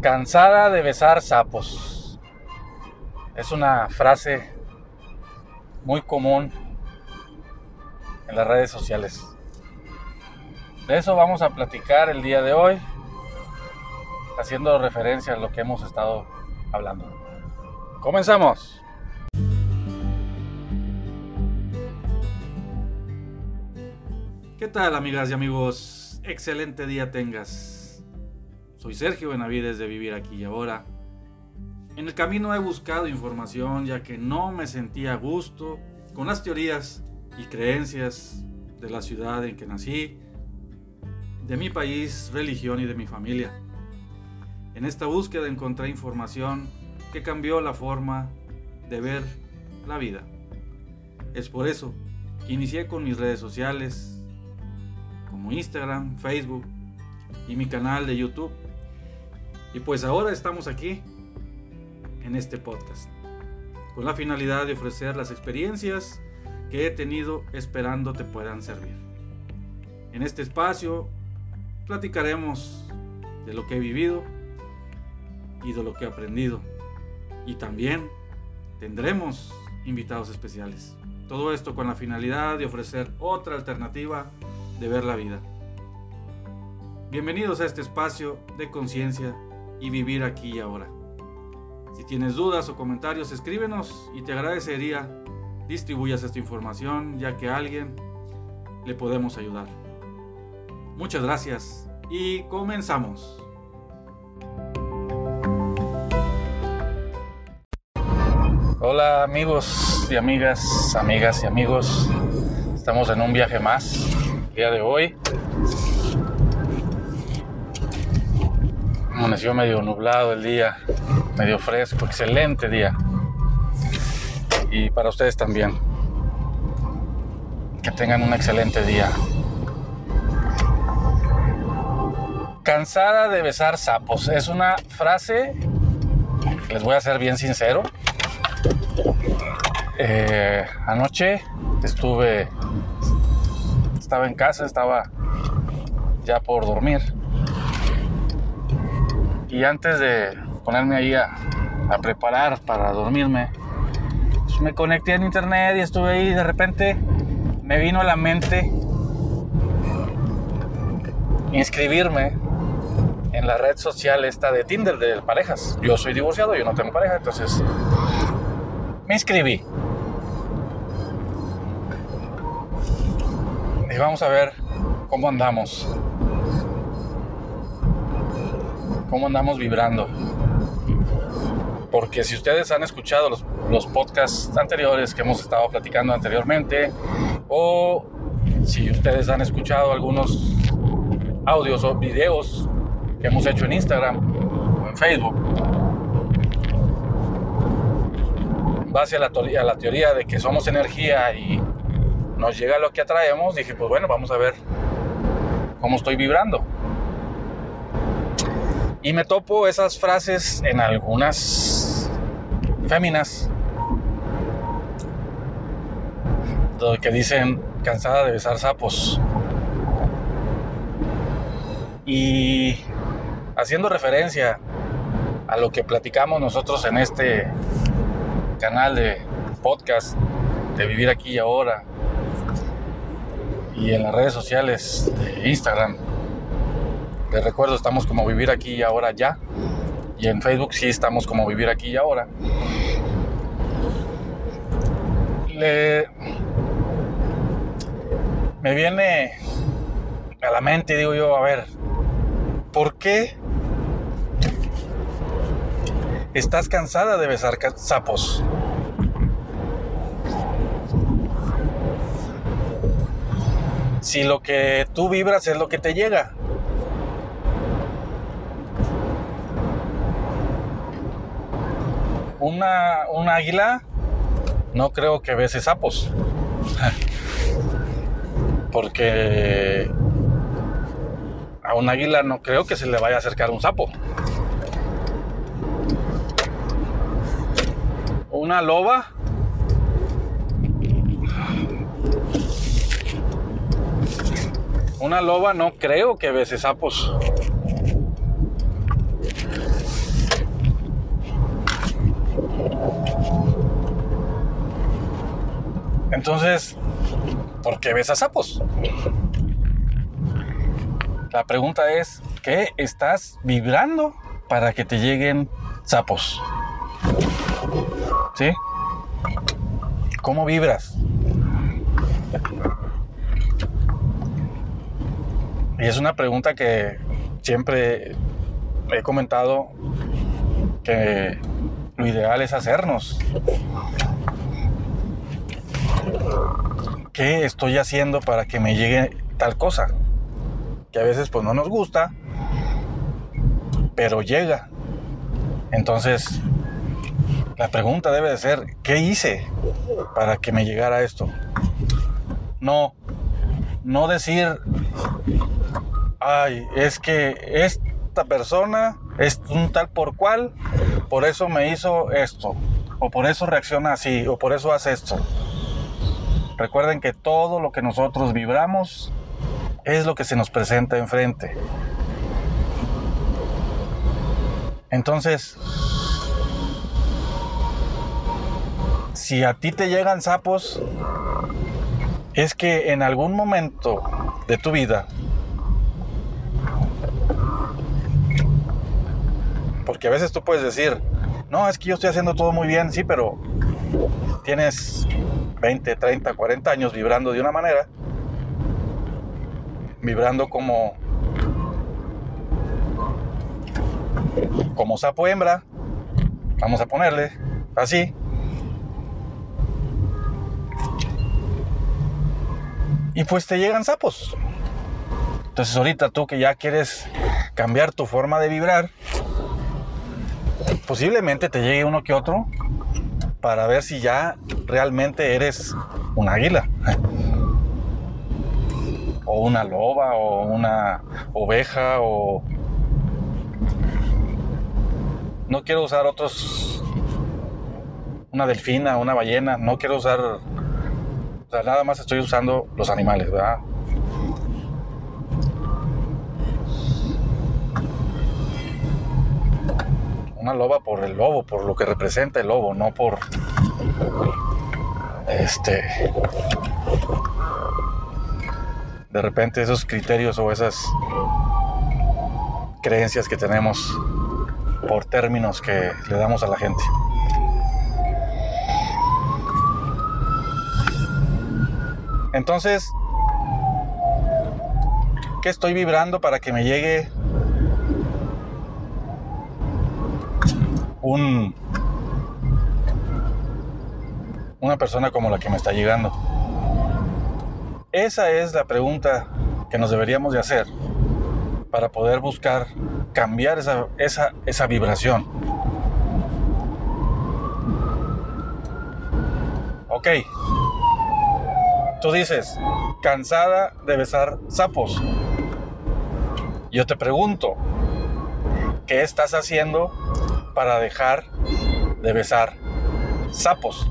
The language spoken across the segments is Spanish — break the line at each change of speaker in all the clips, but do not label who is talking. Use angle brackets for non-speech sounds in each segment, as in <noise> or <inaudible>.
Cansada de besar sapos. Es una frase muy común en las redes sociales. De eso vamos a platicar el día de hoy, haciendo referencia a lo que hemos estado hablando. Comenzamos. ¿Qué tal amigas y amigos? Excelente día tengas. Soy Sergio Benavides de Vivir Aquí y Ahora. En el camino he buscado información ya que no me sentía a gusto con las teorías y creencias de la ciudad en que nací, de mi país, religión y de mi familia. En esta búsqueda encontré información que cambió la forma de ver la vida. Es por eso que inicié con mis redes sociales como Instagram, Facebook y mi canal de YouTube y pues ahora estamos aquí en este podcast, con la finalidad de ofrecer las experiencias que he tenido esperando te puedan servir. En este espacio platicaremos de lo que he vivido y de lo que he aprendido. Y también tendremos invitados especiales. Todo esto con la finalidad de ofrecer otra alternativa de ver la vida. Bienvenidos a este espacio de conciencia y vivir aquí y ahora. Si tienes dudas o comentarios, escríbenos y te agradecería distribuyas esta información ya que a alguien le podemos ayudar. Muchas gracias y comenzamos. Hola amigos y amigas, amigas y amigos. Estamos en un viaje más el día de hoy. Amaneció medio nublado el día, medio fresco, excelente día. Y para ustedes también. Que tengan un excelente día. Cansada de besar sapos. Es una frase, les voy a ser bien sincero. Eh, anoche estuve, estaba en casa, estaba ya por dormir y antes de ponerme ahí a, preparar para dormirme, pues me conecté en internet y estuve ahí y de repente me vino a la mente inscribirme en la red social esta de Tinder de parejas. Yo soy divorciado, yo no tengo pareja, entonces me inscribí. Y vamos a ver cómo andamos cómo andamos vibrando. Porque si ustedes han escuchado los, los podcasts anteriores que hemos estado platicando anteriormente, o si ustedes han escuchado algunos audios o videos que hemos hecho en Instagram o en Facebook, en base a la, a la teoría de que somos energía y nos llega lo que atraemos, dije, pues bueno, vamos a ver cómo estoy vibrando. Y me topo esas frases en algunas féminas que dicen cansada de besar sapos. Y haciendo referencia a lo que platicamos nosotros en este canal de podcast de Vivir aquí y ahora y en las redes sociales de Instagram les recuerdo, estamos como Vivir aquí y ahora ya. Y en Facebook sí estamos como Vivir aquí y ahora. Me viene a la mente, digo yo, a ver, ¿por qué estás cansada de besar sapos? Si lo que tú vibras es lo que te llega. Una, un águila no creo que bese sapos. <laughs> Porque a un águila no creo que se le vaya a acercar un sapo. Una loba. Una loba no creo que bese sapos. Entonces, ¿por qué besas sapos? La pregunta es, ¿qué estás vibrando para que te lleguen sapos? ¿Sí? ¿Cómo vibras? Y es una pregunta que siempre he comentado que lo ideal es hacernos. ¿Qué estoy haciendo para que me llegue tal cosa? Que a veces pues no nos gusta, pero llega. Entonces, la pregunta debe de ser, ¿qué hice para que me llegara esto? No, no decir, ay, es que esta persona es un tal por cual, por eso me hizo esto, o por eso reacciona así, o por eso hace esto. Recuerden que todo lo que nosotros vibramos es lo que se nos presenta enfrente. Entonces, si a ti te llegan sapos, es que en algún momento de tu vida Porque a veces tú puedes decir, no, es que yo estoy haciendo todo muy bien, sí, pero tienes 20, 30, 40 años vibrando de una manera, vibrando como como sapo hembra, vamos a ponerle así. Y pues te llegan sapos. Entonces ahorita tú que ya quieres cambiar tu forma de vibrar, posiblemente te llegue uno que otro para ver si ya realmente eres un águila. O una loba, o una oveja, o... No quiero usar otros... Una delfina, una ballena, no quiero usar... O sea, nada más estoy usando los animales, ¿verdad? Loba por el lobo, por lo que representa el lobo, no por este de repente esos criterios o esas creencias que tenemos por términos que le damos a la gente. Entonces, ¿qué estoy vibrando para que me llegue un, una persona como la que me está llegando? Esa es la pregunta que nos deberíamos de hacer para poder buscar cambiar esa, esa, esa vibración. Ok, tú dices, cansada de besar sapos. Yo te pregunto, ¿qué estás haciendo para dejar de besar sapos.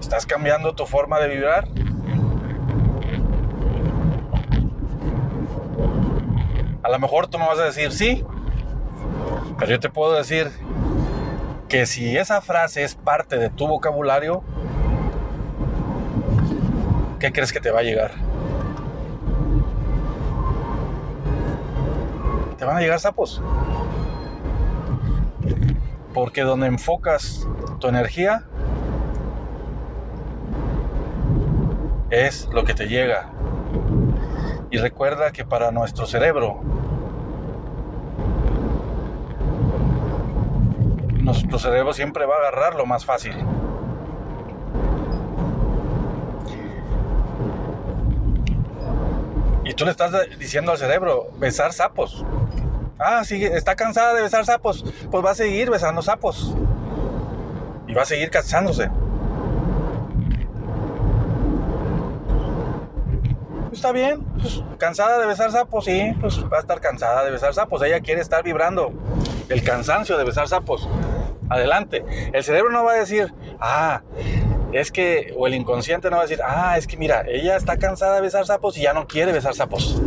¿Estás cambiando tu forma de vibrar? A lo mejor tú me vas a decir sí, pero yo te puedo decir que si esa frase es parte de tu vocabulario, ¿qué crees que te va a llegar? Te van a llegar sapos. Porque donde enfocas tu energía es lo que te llega. Y recuerda que para nuestro cerebro, nuestro cerebro siempre va a agarrar lo más fácil. Y tú le estás diciendo al cerebro, besar sapos. Ah, sí, está cansada de besar sapos. Pues va a seguir besando sapos. Y va a seguir casándose. Está bien, pues, cansada de besar sapos, sí, pues va a estar cansada de besar sapos. Ella quiere estar vibrando el cansancio de besar sapos. Adelante. El cerebro no va a decir, ah, es que, o el inconsciente no va a decir, ah, es que mira, ella está cansada de besar sapos y ya no quiere besar sapos.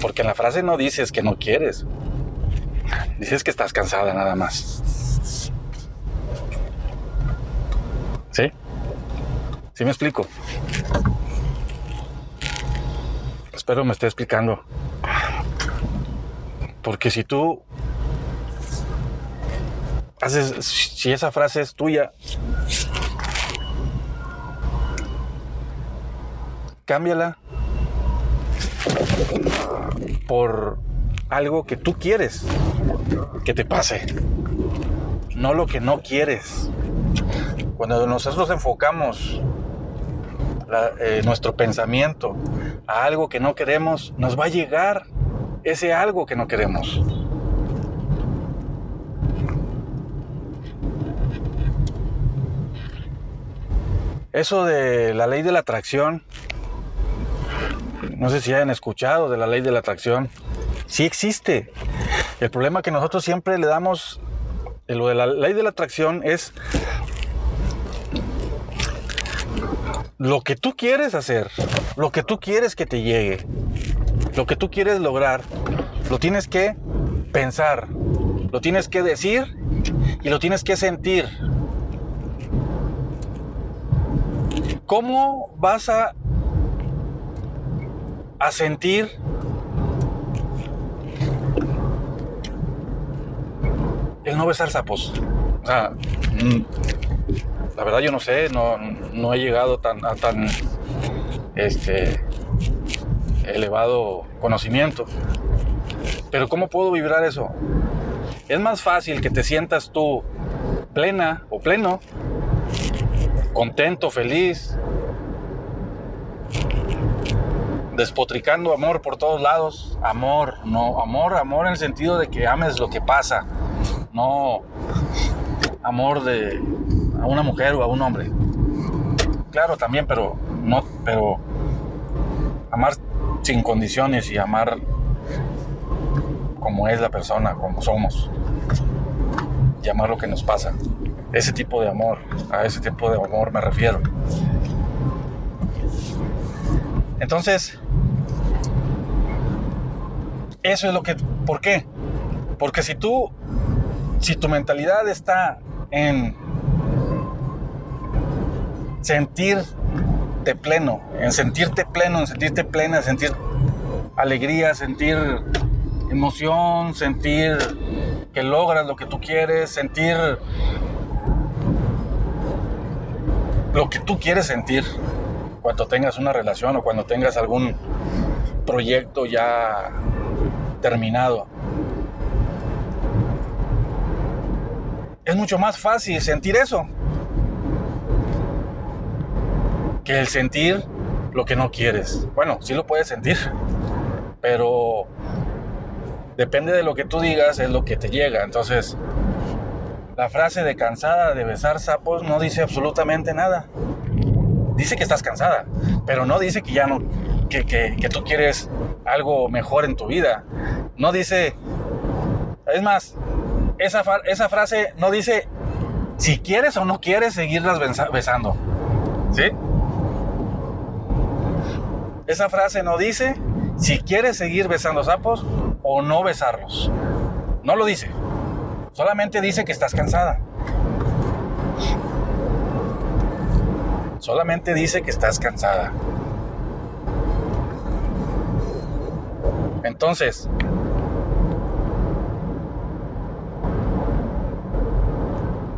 Porque en la frase no dices que no quieres. Dices que estás cansada nada más. ¿Sí? ¿Sí me explico? Espero me esté explicando. Porque si tú si esa frase es tuya, cámbiala por algo que tú quieres que te pase, no lo que no quieres. Cuando nosotros enfocamos eh, nuestro pensamiento a algo que no queremos, nos va a llegar ese algo que no queremos. Eso de la ley de la atracción, no sé si hayan escuchado de la ley de la atracción, sí existe. El problema que nosotros siempre le damos, lo de la ley de la atracción es lo que tú quieres hacer, lo que tú quieres que te llegue, lo que tú quieres lograr, lo tienes que pensar, lo tienes que decir y lo tienes que sentir. ¿Cómo vas a, a sentir el no besar sapos? O sea, mm, la verdad yo no sé, no, no he llegado tan, a tan este, elevado conocimiento. Pero ¿cómo puedo vibrar eso? Es más fácil que te sientas tú plena o pleno, contento, feliz, despotricando amor por todos lados. Amor, no, amor, amor en el sentido de que ames lo que pasa, no amor de a una mujer o a un hombre. Claro, también, pero no, pero amar sin condiciones y amar como es la persona, como somos. Y amar lo que nos pasa. Ese tipo de amor, a ese tipo de amor me refiero. Entonces, eso es lo que, ¿por qué? Porque si tú, si tu mentalidad está en sentirte pleno, en sentirte pleno, en sentirte plena, sentir alegría, sentir emoción, sentir que logras lo que tú quieres, sentir lo que tú quieres sentir cuando tengas una relación o cuando tengas algún proyecto ya terminado. Es mucho más fácil sentir eso que el sentir lo que no quieres. Bueno, sí lo puedes sentir, pero depende de lo que tú digas, es lo que te llega. Entonces, la frase de cansada de besar sapos no dice absolutamente nada. Dice que estás cansada, pero no dice que ya no, que, que tú quieres algo mejor en tu vida. No dice, es más, esa, esa frase no dice si quieres o no quieres seguirlas besando. ¿Sí? Esa frase no dice si quieres seguir besando sapos o no besarlos. No lo dice. Solamente dice que estás cansada. Solamente dice que estás cansada. Entonces,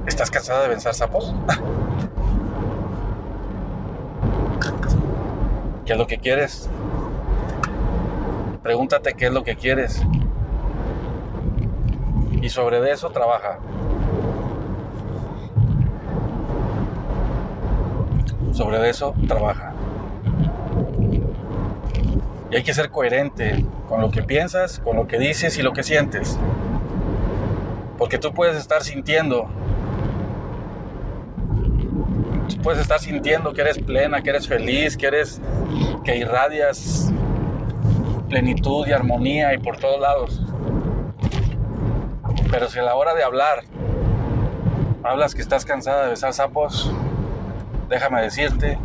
¿estás cansada de besar sapos? <laughs> ¿Qué es lo que quieres? Pregúntate qué es lo que quieres. Y sobre eso trabaja. Sobre eso trabaja. Y hay que ser coherente con lo que piensas, con lo que dices y lo que sientes. Porque tú puedes estar sintiendo puedes estar sintiendo que eres plena, que eres feliz, que eres que irradias plenitud y armonía y por todos lados. Pero si a la hora de hablar hablas que estás cansada de besar sapos, déjame decirte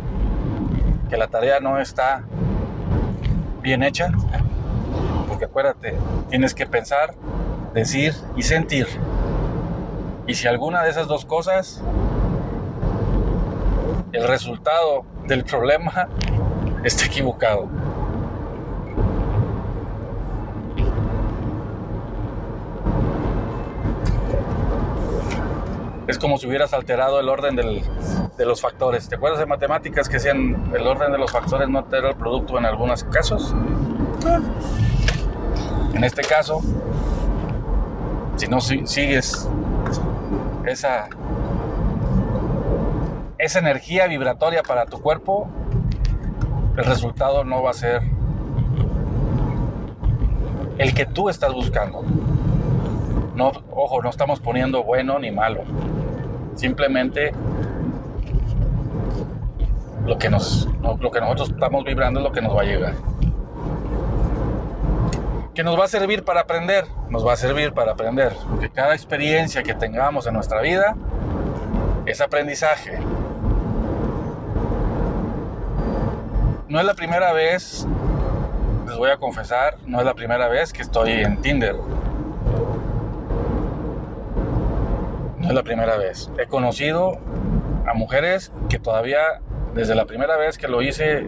que la tarea no está bien hecha, porque acuérdate, tienes que pensar decir y sentir. Y si alguna de esas dos cosas, el resultado del problema <laughs> está equivocado. Es como si hubieras alterado el orden de los factores. ¿Te acuerdas de matemáticas que decían el orden de los factores no altera el producto en algunos casos? En este caso, si no sigues esa, esa energía vibratoria para tu cuerpo, el resultado no va a ser el que tú estás buscando. No, ojo, no estamos poniendo bueno ni malo. Simplemente lo que, nos, lo que nosotros estamos vibrando es lo que nos va a llegar. ¿Que nos va a servir para aprender? Nos va a servir para aprender. Porque cada experiencia que tengamos en nuestra vida es aprendizaje. No es la primera vez, les voy a confesar, no es la primera vez que estoy en Tinder. Es la primera vez. He conocido a mujeres que todavía, desde la primera vez que lo hice,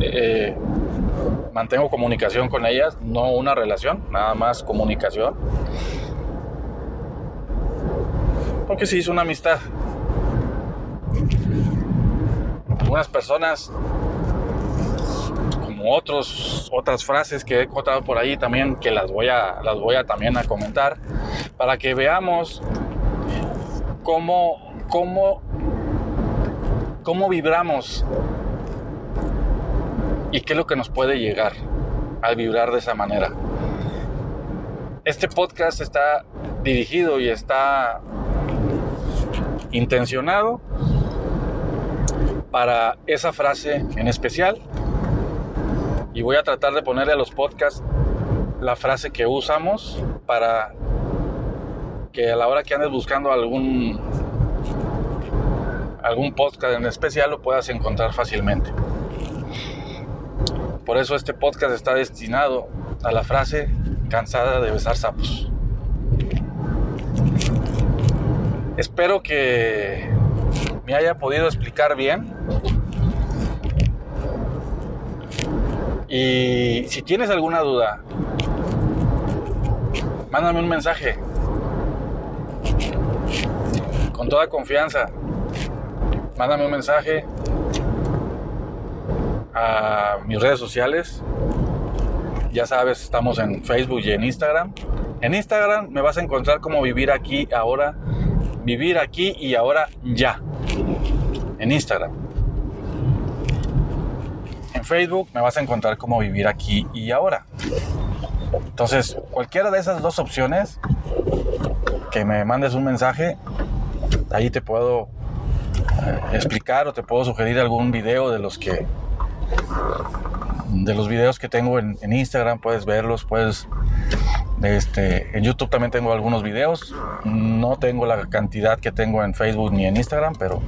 eh, mantengo comunicación con ellas, no una relación, nada más comunicación. Porque se hizo una amistad. Algunas personas, otros, otras frases que he contado por ahí también, que las voy a, las voy a también a comentar, para que veamos cómo, cómo, cómo vibramos y qué es lo que nos puede llegar al vibrar de esa manera. Este podcast está dirigido y está intencionado para esa frase en especial y voy a tratar de ponerle a los podcasts la frase que usamos para que a la hora que andes buscando algún algún podcast en especial lo puedas encontrar fácilmente. Por eso este podcast está destinado a la frase cansada de besar sapos. Espero que me haya podido explicar bien. Y si tienes alguna duda, mándame un mensaje. Con toda confianza. Mándame un mensaje a mis redes sociales. Ya sabes, estamos en Facebook y en Instagram. En Instagram me vas a encontrar como vivir aquí ahora, vivir aquí y ahora ya. En Instagram. Facebook me vas a encontrar como vivir aquí y ahora. Entonces, cualquiera de esas dos opciones, que me mandes un mensaje, ahí te puedo eh, explicar o te puedo sugerir algún video de los que de los videos que tengo en, Instagram, puedes verlos, puedes... Este, en YouTube también tengo algunos videos. No tengo la cantidad que tengo en Facebook ni en Instagram, pero,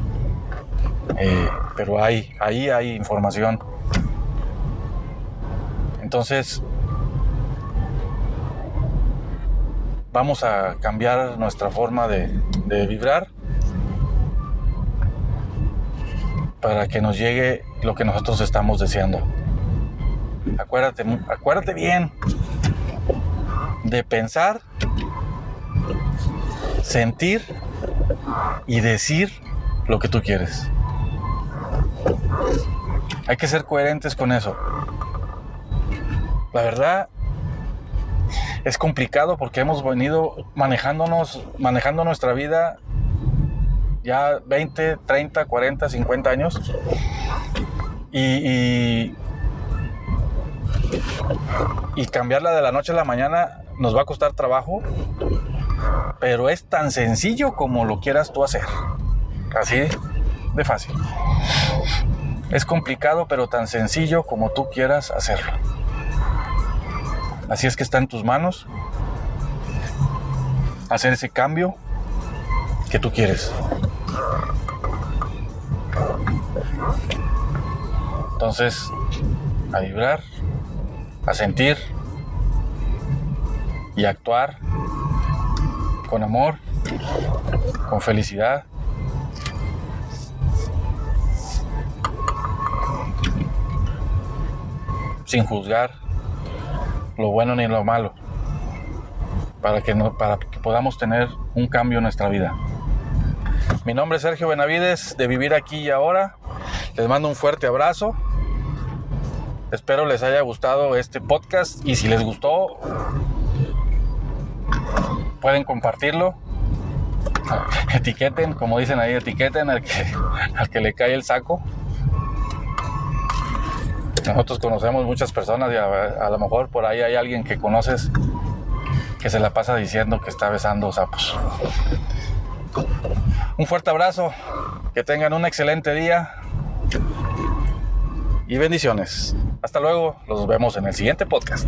eh, pero hay, ahí hay información. Entonces, vamos a cambiar nuestra forma de, vibrar para que nos llegue lo que nosotros estamos deseando. Acuérdate, acuérdate bien de pensar, sentir y decir lo que tú quieres. Hay que ser coherentes con eso. La verdad es complicado porque hemos venido manejándonos, manejando nuestra vida ya 20, 30, 40, 50 años. Y, y, cambiarla de la noche a la mañana nos va a costar trabajo, pero es tan sencillo como lo quieras tú hacer. Así de fácil. Es complicado, pero tan sencillo como tú quieras hacerlo. Así es que está en tus manos hacer ese cambio que tú quieres. Entonces, a vibrar, a sentir y actuar con amor, con felicidad. Sin juzgar lo bueno ni lo malo, para que, no, para que podamos tener un cambio en nuestra vida. Mi nombre es Sergio Benavides de Vivir aquí y ahora. Les mando un fuerte abrazo. Espero les haya gustado este podcast y si les gustó, pueden compartirlo. Etiqueten, como dicen ahí, etiqueten al que, al que le cae el saco. Nosotros conocemos muchas personas y a, lo mejor por ahí hay alguien que conoces que se la pasa diciendo que está besando sapos. Un fuerte abrazo, que tengan un excelente día y bendiciones. Hasta luego, los vemos en el siguiente podcast.